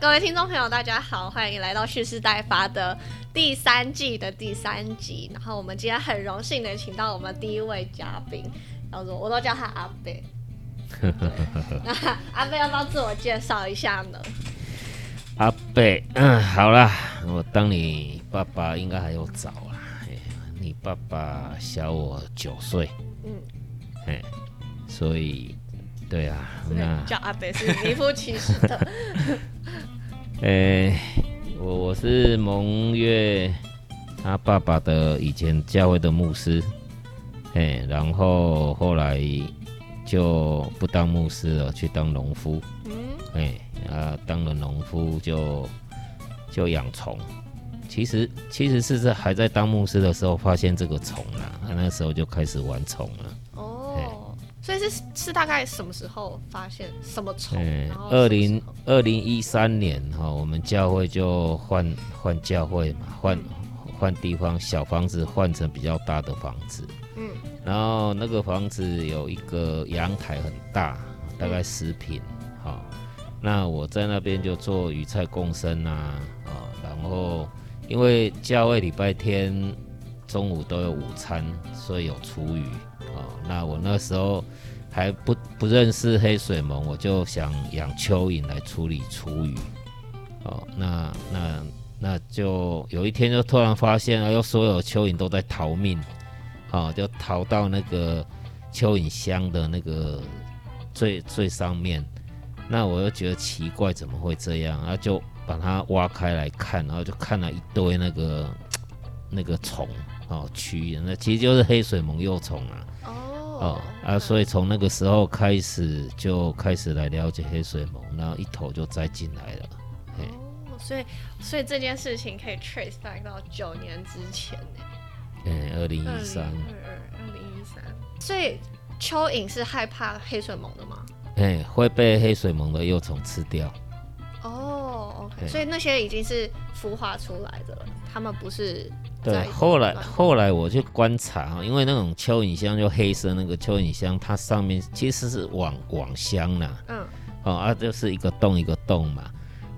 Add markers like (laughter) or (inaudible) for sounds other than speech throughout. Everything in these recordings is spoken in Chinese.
各位听众朋友，大家好，欢迎来到蓄势待发的第三季的第三集。然后我们今天很荣幸的请到我们第一位嘉宾，叫做我都叫他阿贝。(laughs) 那阿贝要不要自我介绍一下呢？(laughs) 阿贝，嗯，好啦，我当你爸爸应该还有早啦。哎你爸爸小我九岁，嗯，哎，所以，对啊，那叫阿贝是名副其实的。(laughs) 诶，我我是蒙月他爸爸的以前教会的牧师，哎，然后后来就不当牧师了，去当农夫，嗯，哎，啊，当了农夫就就养虫。其实其实是在还在当牧师的时候发现这个虫啦，他那时候就开始玩虫了。哦，所以是是大概什么时候发现什么虫？二零二零一三年哈、我们教会就换换教会嘛，换换地方，小房子换成比较大的房子。嗯。然后那个房子有一个阳台很大，大概十平，好、那我在那边就做鱼菜共生啊，啊、然后因为教会礼拜天中午都有午餐，所以有厨余，哦，那我那时候还不不认识黑水虻，我就想养蚯蚓来处理厨余，哦，那那那就有一天就突然发现，哎呦，所有蚯蚓都在逃命。哦，就逃到那个蚯蚓箱的那个最最上面，那我又觉得奇怪，怎么会这样？然后就把它挖开来看，然后就看了一堆那个 (tsk) 那个虫哦蛆，那其实就是黑水虻幼虫啊。哦哦啊，所以从那个时候开始就开始来了解黑水虻，然后一头就栽进来了。嘿哦，所以所以这件事情可以 trace back 到九年之前呢，嗯，二零一三，二二二零一三。所以蚯蚓是害怕黑水虻的吗？哎，会被黑水虻的幼虫吃掉。哦，OK，所以那些已经是孵化出来的了，他们不是对，后来后来我去观察啊，因为那种蚯蚓箱就黑色那个蚯蚓箱，它上面其实是网网箱啦，嗯。哦啊，就是一个洞一个洞嘛，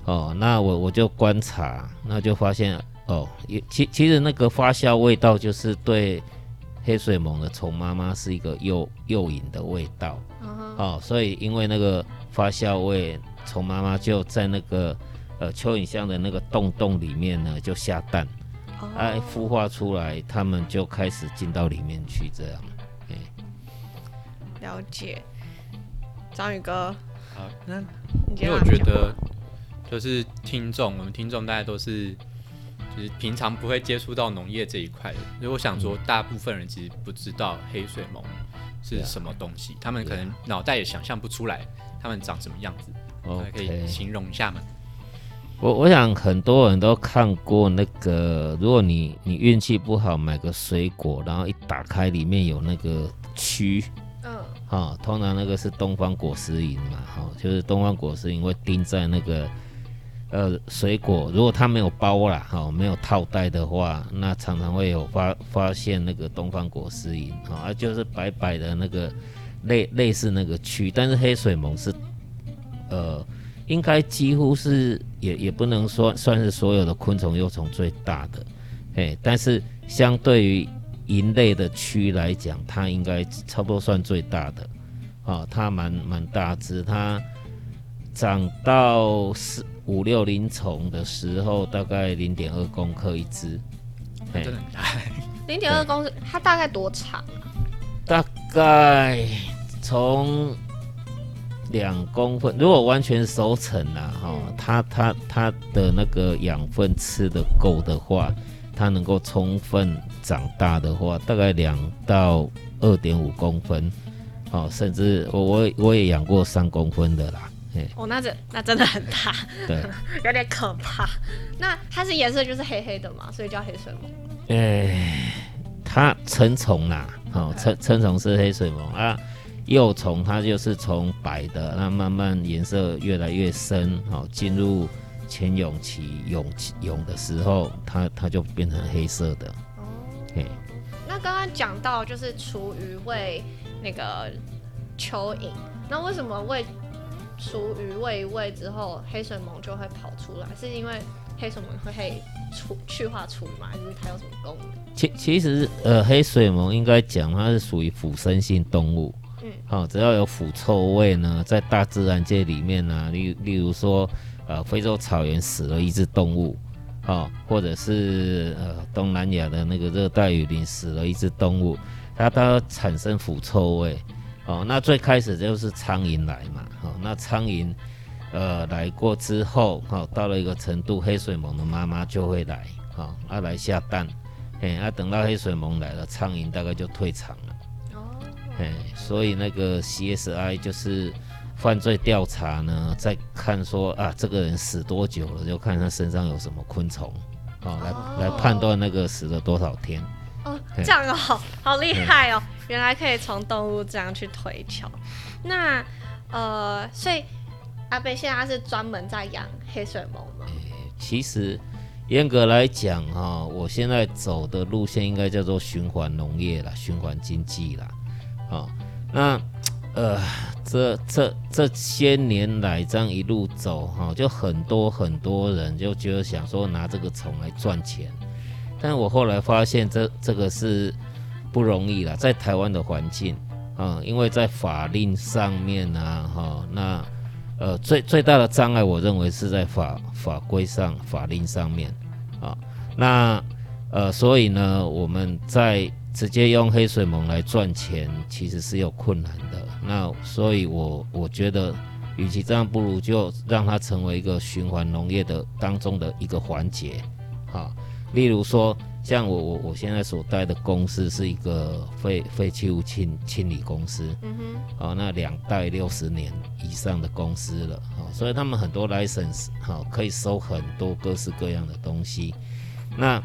哦，那我我就观察，那就发现哦，也其其实那个发酵味道就是对黑水虻的虫妈妈是一个诱诱引的味道。嗯哼。哦，所以因为那个发酵味，虫妈妈就在那个呃蚯蚓箱的那个洞洞里面呢就下蛋。哎，孵化出来，他们就开始进到里面去，这样。了解。章宇哥，好，那你今天因为我觉得就是听众，我们听众大家都是就是平常不会接触到农业这一块的，所以我想说，大部分人其实不知道黑水虻是什么东西，他们可能脑袋也想象不出来他们长什么样子，那可以形容一下吗？我我想很多人都看过那个，如果你你运气不好，买个水果，然后一打开里面有那个蛆，嗯哈、通常那个是东方果实蝇嘛，哈、就是东方果实蝇会叮在那个呃水果，如果它没有包啦，哈、没有套袋的话，那常常会有发发现那个东方果实蝇，哈、啊就是白白的那个类类似那个蛆，但是黑水虻是呃应该几乎是也也不能说算是所有的昆虫幼虫最大的，哎，但是相对于蝇类的蛆来讲，它应该差不多算最大的，啊、它蛮蛮大只，它长到四五六零虫的时候，大概零点二公克一只，嘿真的很大，(laughs) 零点二公克，它大概多长？大概从两公分，如果完全熟成啦，哈、嗯它它它的那个养分吃的够的话，它能够充分长大的话，大概两到二点五公分，哦，甚至我我我也养过三公分的啦，嘿，哦，那这那真的很大，对，(laughs) 有点可怕。那它是颜色就是黑黑的嘛，所以叫黑水虻。哎，它成虫啦，哦，成成虫是黑水虻啊，幼虫它就是从白的，那慢慢颜色越来越深，好，进入潜蛹期蛹期蛹的时候，它它就变成黑色的，哦，嘿，那刚刚讲到就是厨余喂那个蚯蚓，那为什么喂厨余喂一喂之后，黑水虻就会跑出来，是因为黑水虻会可以除去化除吗？还是它有什么功能？其其实呃，黑水虻应该讲它是属于腐生性动物。好、只要有腐臭味呢，在大自然界里面呢，例例如说，呃，非洲草原死了一只动物，哦，或者是呃东南亚的那个热带雨林死了一只动物，它它产生腐臭味，哦，那最开始就是苍蝇来嘛，哦，那苍蝇呃来过之后，哦，到了一个程度，黑水虻的妈妈就会来，哦，它、来下蛋，哎，啊，等到黑水虻来了，苍蝇大概就退场了。哦，哎，所以那个 CSI 就是犯罪调查呢，在看说啊，这个人死多久了，就看他身上有什么昆虫，哦，来、哦来判断那个死了多少天。哦，这样哦，好好厉害哦！原来可以从动物这样去推敲。那呃，所以阿贝现在是专门在养黑水虻吗？其实严格来讲哈、我现在走的路线应该叫做循环农业啦，循环经济啦，哦，那呃，这这这些年来这样一路走哈、就很多很多人就觉得想说拿这个虫来赚钱，但我后来发现这这个是不容易啦，在台湾的环境啊、因为在法令上面啊，哈、那呃，最最大的障碍，我认为是在法法规上、法令上面啊。那呃，所以呢，我们在直接用黑水虻来赚钱，其实是有困难的。那所以我我觉得，与其这样，不如就让它成为一个循环农业的当中的一个环节，啊。例如说，像我我我现在所带的公司是一个废废弃物清清理公司，嗯哼，哦，那两代六十年以上的公司了，哦，所以他们很多 license 好、可以收很多各式各样的东西。那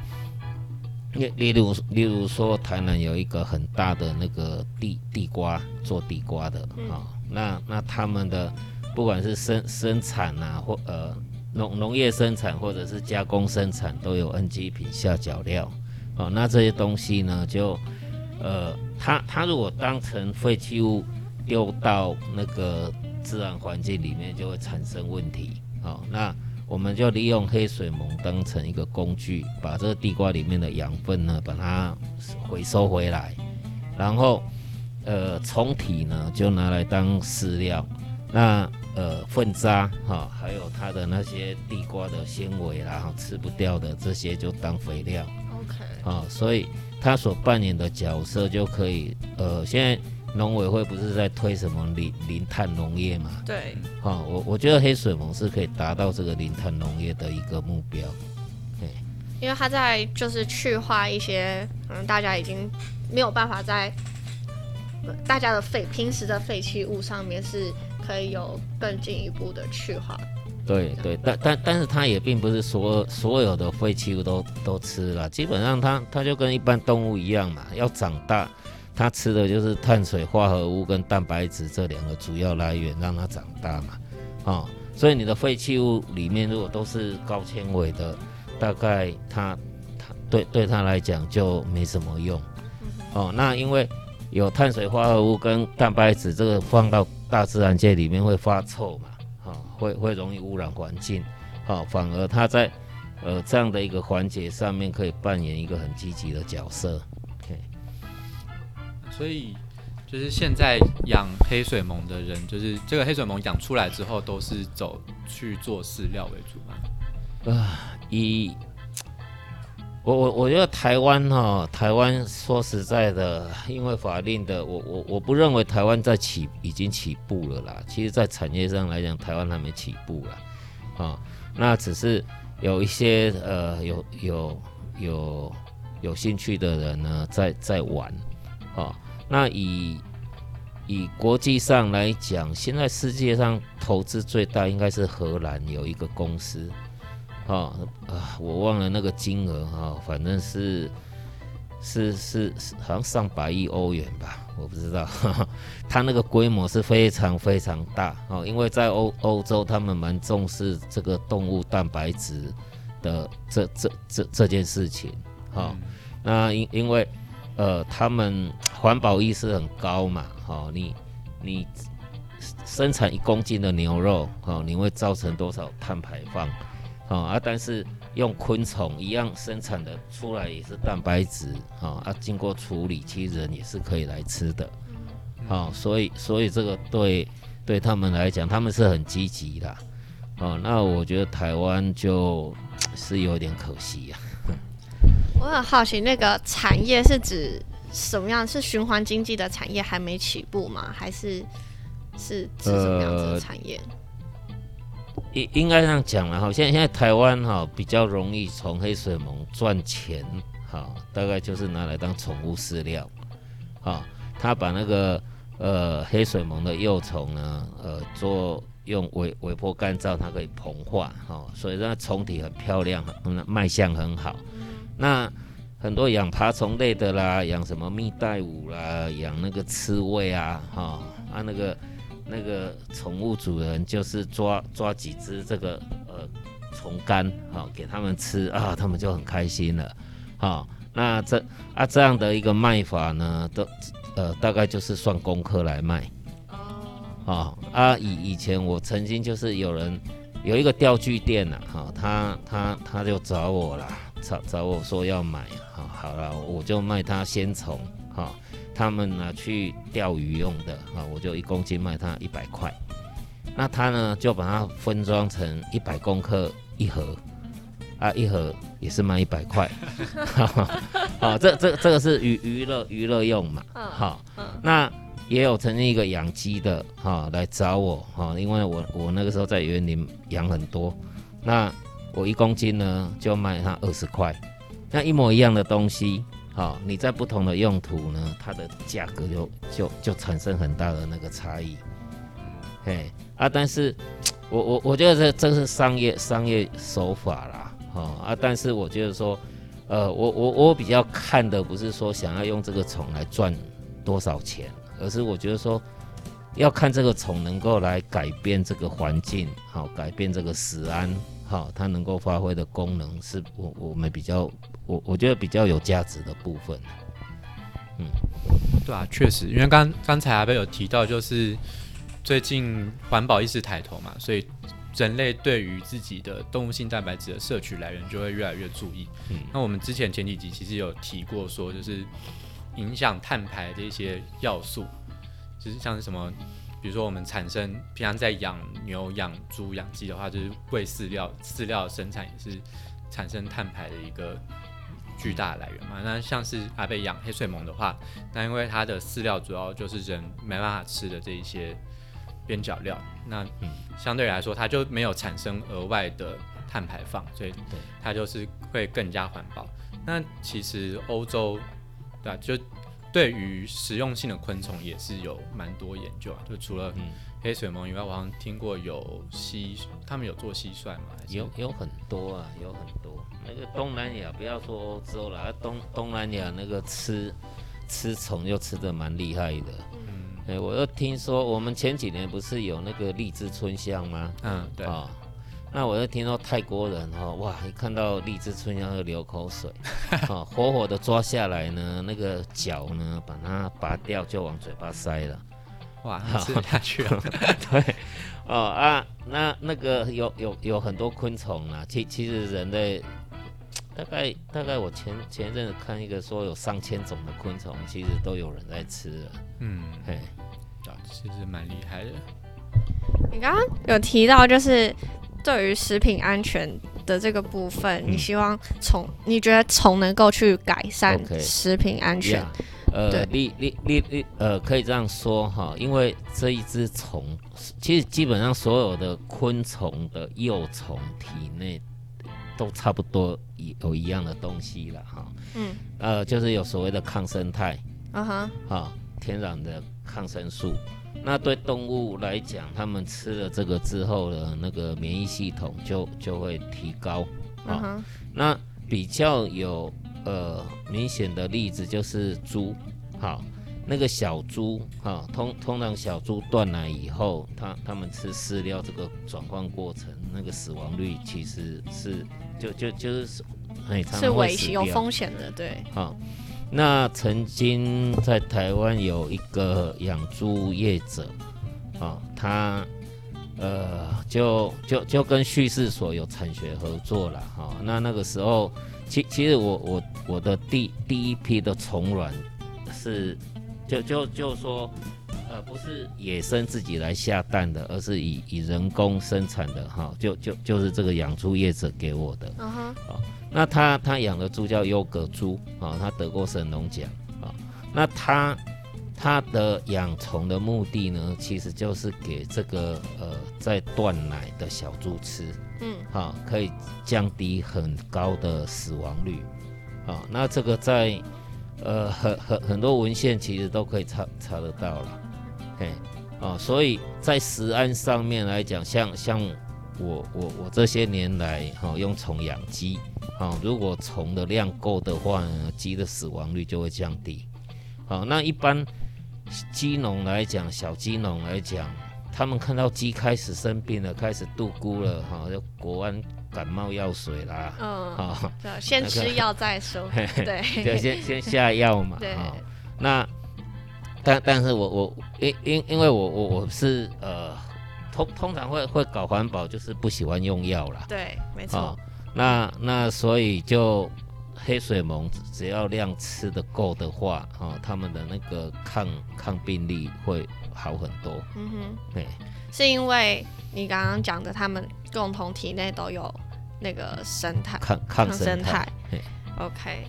例例如例如说，台南有一个很大的那个地地瓜做地瓜的，哦，那那他们的不管是生生产啊，或呃农农业生产或者是加工生产，都有 NG 品下脚料，哦，那这些东西呢就。呃，它它如果当成废弃物丢到那个自然环境里面，就会产生问题。哦、那我们就利用黑水虻当成一个工具，把这个地瓜里面的养分呢，把它回收回来，然后呃虫体呢就拿来当饲料，那呃粪渣哈、还有它的那些地瓜的纤维啦，哈吃不掉的这些就当肥料。OK，啊、所以它所扮演的角色就可以，呃，现在农委会不是在推什么零零碳农业嘛？对，啊、我我觉得黑水虻是可以达到这个零碳农业的一个目标。对因为它在就是去化一些嗯大家已经没有办法在呃大家的废平时的废弃物上面是可以有更进一步的去化。对对，但但但是它也并不是所所有的废弃物都都吃了，基本上它它就跟一般动物一样嘛，要长大，它吃的就是碳水化合物跟蛋白质这两个主要来源，让它长大嘛，哦，所以你的废弃物里面如果都是高纤维的，大概它它对对它来讲就没什么用，哦，那因为有碳水化合物跟蛋白质，这个放到大自然界里面会发臭嘛。啊、会会容易污染环境，哦、反而它在呃这样的一个环节上面可以扮演一个很积极的角色。所以就是现在养黑水虻的人，就是这个黑水虻养出来之后，都是走去做饲料为主嘛。以我我我觉得台湾哈、台湾说实在的，因为法令的，我我我不认为台湾在起已经起步了啦。其实，在产业上来讲，台湾还没起步啦，啊、那只是有一些呃有有有有兴趣的人呢，在在玩，啊、那以以国际上来讲，现在世界上投资最大应该是荷兰有一个公司。哦啊，我忘了那个金额哈、哦，反正是是是是，好像上百亿欧元吧，我不知道。哈哈，它那个规模是非常非常大哦，因为在欧欧洲，他们蛮重视这个动物蛋白质的这这这这件事情。哈、嗯那因因为呃，他们环保意识很高嘛，哦，你你生产一公斤的牛肉，哦，你会造成多少碳排放？哦啊，但是用昆虫一样生产的出来也是蛋白质，哦啊，经过处理，其实人也是可以来吃的，哦，所以所以这个对对他们来讲，他们是很积极的，哦，那我觉得台湾就 (tsk) 是有点可惜呀、(laughs) 我很好奇，那个产业是指什么样？是循环经济的产业还没起步吗？还是是是什么样子的产业？应应该这样讲了哈，现在现在台湾哈比较容易从黑水虻赚钱，哈，大概就是拿来当宠物饲料，哈，他把那个呃黑水虻的幼虫呢，呃做用微微波干燥，它可以膨化，哈，所以那虫体很漂亮，嗯卖相很好。那很多养爬虫类的啦，养什么蜜袋鼯啦，养那个刺猬啊，哈啊那个。那个宠物主人就是抓抓几只这个呃虫干，好、给他们吃啊，他们就很开心了，好、那这啊这样的一个卖法呢，都呃大概就是算功课来卖，哦啊以以前我曾经就是有人有一个钓具店呐、哈、他他他就找我啦，找找我说要买，好、好了，我就卖他鲜虫，哈、他们拿去钓鱼用的啊，我就一公斤卖他一百块。那他呢就把它分装成一百公克一盒，啊，一盒也是卖一百块。(laughs) 好，这这这个是娱娱乐娱乐用嘛，嗯好，嗯那也有曾经一个养鸡的哈、来找我哈、因为我我那个时候在园林养很多，那我一公斤呢就卖他二十块，那一模一样的东西，好、你在不同的用途呢，它的价格就就就产生很大的那个差异，嘿啊，但是我我我觉得这这是商业商业手法啦，哦啊，但是我觉得说，呃，我我我比较看的不是说想要用这个虫来赚多少钱，而是我觉得说。要看这个虫能够来改变这个环境，好、改变这个食安，好、它能够发挥的功能，是我我们比较我我觉得比较有价值的部分。嗯对啊，确实，因为刚刚才阿贝有提到，就是最近环保意识抬头嘛，所以人类对于自己的动物性蛋白质的摄取来源就会越来越注意。嗯那我们之前前几集其实有提过，说就是影响碳排的一些要素，就是像是什么，比如说我们产生平常在养牛、养猪、养鸡的话，就是喂饲料，饲料生产也是产生碳排的一个巨大的来源嘛。那像是阿贝养黑水虻的话，那因为它的饲料主要就是人没办法吃的这一些边角料，那相对来说它就没有产生额外的碳排放，所以它就是会更加环保。那其实欧洲，对啊，就对于实用性的昆虫也是有蛮多研究啊，就除了嗯黑水虻以外，我好像听过有蟋，他们有做蟋蟀嘛？有有很多啊，有很多。那个东南亚，不要说欧洲了，啊东东南亚那个吃吃虫又吃的蛮厉害的。嗯哎、我又听说我们前几年不是有那个荔枝春香吗？嗯，对，啊、那我就听到泰国人哈、哦，哇，一看到荔枝春香就流口水，啊、(laughs) 活活的抓下来呢，那个脚呢把它拔掉就往嘴巴塞了。哇，(laughs) 吃得下去了。(laughs) 对，哦啊，那那个有有有很多昆虫啊，其其实人类大概大概我前前一阵子看一个说有上千种的昆虫，其实都有人在吃了，嗯，嘿，啊，其实蛮厉害的。你刚刚有提到，就是对于食品安全的这个部分，嗯。你希望虫，你觉得虫能够去改善食品安全？呀呃对，你你你你呃，可以这样说哈，因为这一只虫，其实基本上所有的昆虫的幼虫体内都差不多一有一样的东西了哈，嗯，呃，就是有所谓的抗生态。嗯哼，啊，天然的抗生素。那对动物来讲，它们吃了这个之后呢，那个免疫系统就就会提高。啊，那比较有呃明显的例子就是猪，好，那个小猪哈，通通常小猪断奶以后，它它们吃饲料这个转换过程，那个死亡率其实是就就就是哎，常是危险有风险的，对，好，那曾经在台湾有一个养猪业者，啊，他呃就就就跟叙事所有产学合作了哈。那那个时候，其其实我我我的第第一批的虫卵是就就就说。呃，不是野生自己来下蛋的，而是以以人工生产的哈，就就就是这个养猪业者给我的。嗯哼。好，那他他养的猪叫优格猪啊，他得过神农奖啊。那他他的养虫的目的呢，其实就是给这个呃在断奶的小猪吃。嗯。好，可以降低很高的死亡率。啊，那这个在呃很很很多文献其实都可以查查得到了。哎，哦，所以在食安上面来讲，像像我我我这些年来哈用虫养鸡，哦，如果虫的量够的话，鸡的死亡率就会降低。好，那一般鸡农来讲，小鸡农来讲，他们看到鸡开始生病了，开始肚咕了，哈，就国安感冒药水啦，嗯，好，先吃药再说，(laughs) 对，对，先先下药嘛，(laughs) 对，那。但但是我我因因因为我我我是呃通通常会会搞环保，就是不喜欢用药啦。对，没错。那那所以就黑水虻只要量吃的够的话，哦，他们的那个抗抗病力会好很多。嗯哼，对，是因为你刚刚讲的，他们共同体内都有那个生态抗抗生态。OK。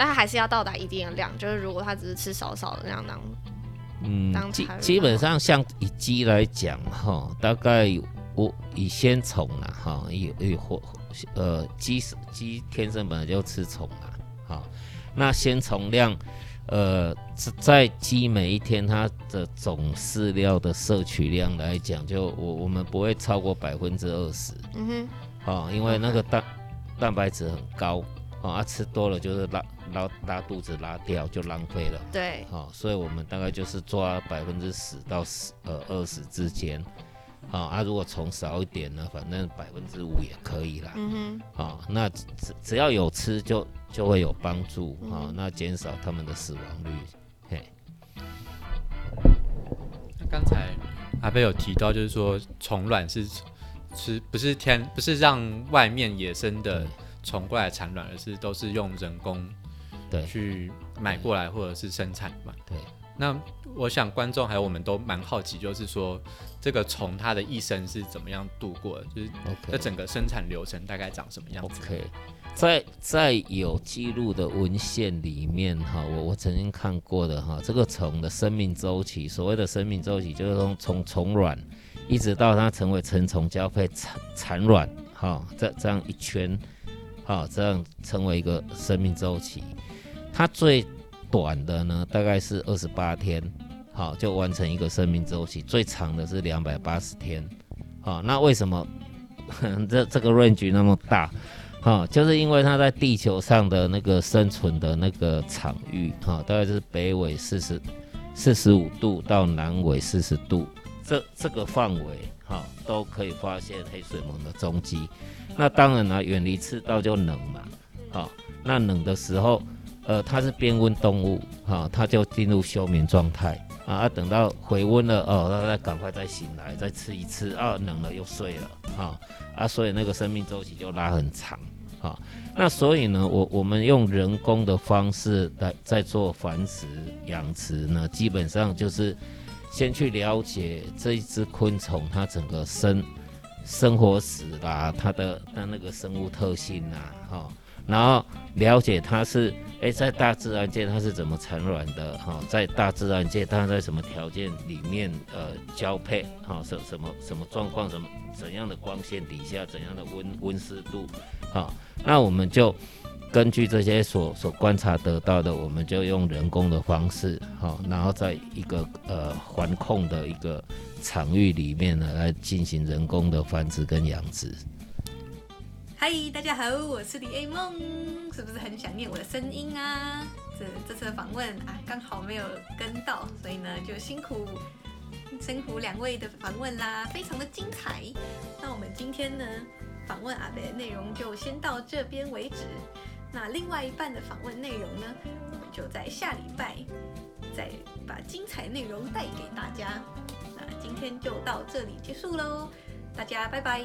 但它还是要到达一定的量，就是如果它只是吃少少的那样当，嗯，基基本上像以鸡来讲哈，大概我以先虫啦哈，以以或呃鸡鸡天生本来就吃虫啊，好，那先虫量呃在鸡每一天它的总饲料的摄取量来讲，就我我们不会超过百分之二十，嗯哼，哦，因为那个蛋蛋白质很高。哦，啊，吃多了就是拉拉拉肚子拉掉就浪费了。对，好，所以我们大概就是抓百分之十到十呃二十之间。好，啊，如果虫少一点呢，反正百分之五也可以啦。嗯哼。好，那只只要有吃就就会有帮助啊，那减少他们的死亡率。嘿。那刚才阿贝有提到，就是说虫卵是吃不是天不是让外面野生的。虫过来产卵，而是都是用人工对去买过来或者是生产嘛。对。那我想观众还有我们都蛮好奇，就是说这个虫它的一生是怎么样度过的？就是这整个生产流程大概长什么样子？OK，在在有记录的文献里面哈，我我曾经看过的哈，这个虫的生命周期，所谓的生命周期就是从从虫卵一直到它成为成虫交配产产卵哈，这这样一圈。好，这样成为一个生命周期，它最短的呢，大概是二十八天，好，就完成一个生命周期。最长的是两百八十天，好，那为什么 (laughs) 这这个 range 那么大？好，就是因为它在地球上的那个生存的那个场域，哈，大概是北纬四十四十五度到南纬四十度，这这个范围，哈，都可以发现黑水虻的踪迹。那当然了，远离赤道就冷嘛，好，那冷的时候，呃，它是变温动物，哈，它就进入休眠状态。啊，等到回温了，哦，它再赶快再醒来，再吃一次，啊，冷了又睡了，哈，啊，所以那个生命周期就拉很长，哈，那所以呢，我我们用人工的方式来在做繁殖养殖呢，基本上就是先去了解这一只昆虫它整个生。生活史啦，它的它那个生物特性呐，哈，然后了解它是，哎，在大自然界它是怎么产卵的，哈，在大自然界它在什么条件里面呃交配，哈，什什么什么状况，什么怎样的光线底下，怎样的温温湿度，哈，那我们就根据这些所所观察得到的，我们就用人工的方式，哈，然后在一个呃环控的一个。场域里面呢，来进行人工的繁殖跟养殖。嗨，大家好，我是李 A 梦，是不是很想念我的声音啊？这这次的访问啊，刚好没有跟到，所以呢，就辛苦辛苦两位的访问啦，非常的精彩。那我们今天呢，访问阿北的内容就先到这边为止。那另外一半的访问内容呢，我们就在下礼拜再把精彩内容带给大家。那今天就到这里结束喽，大家拜拜。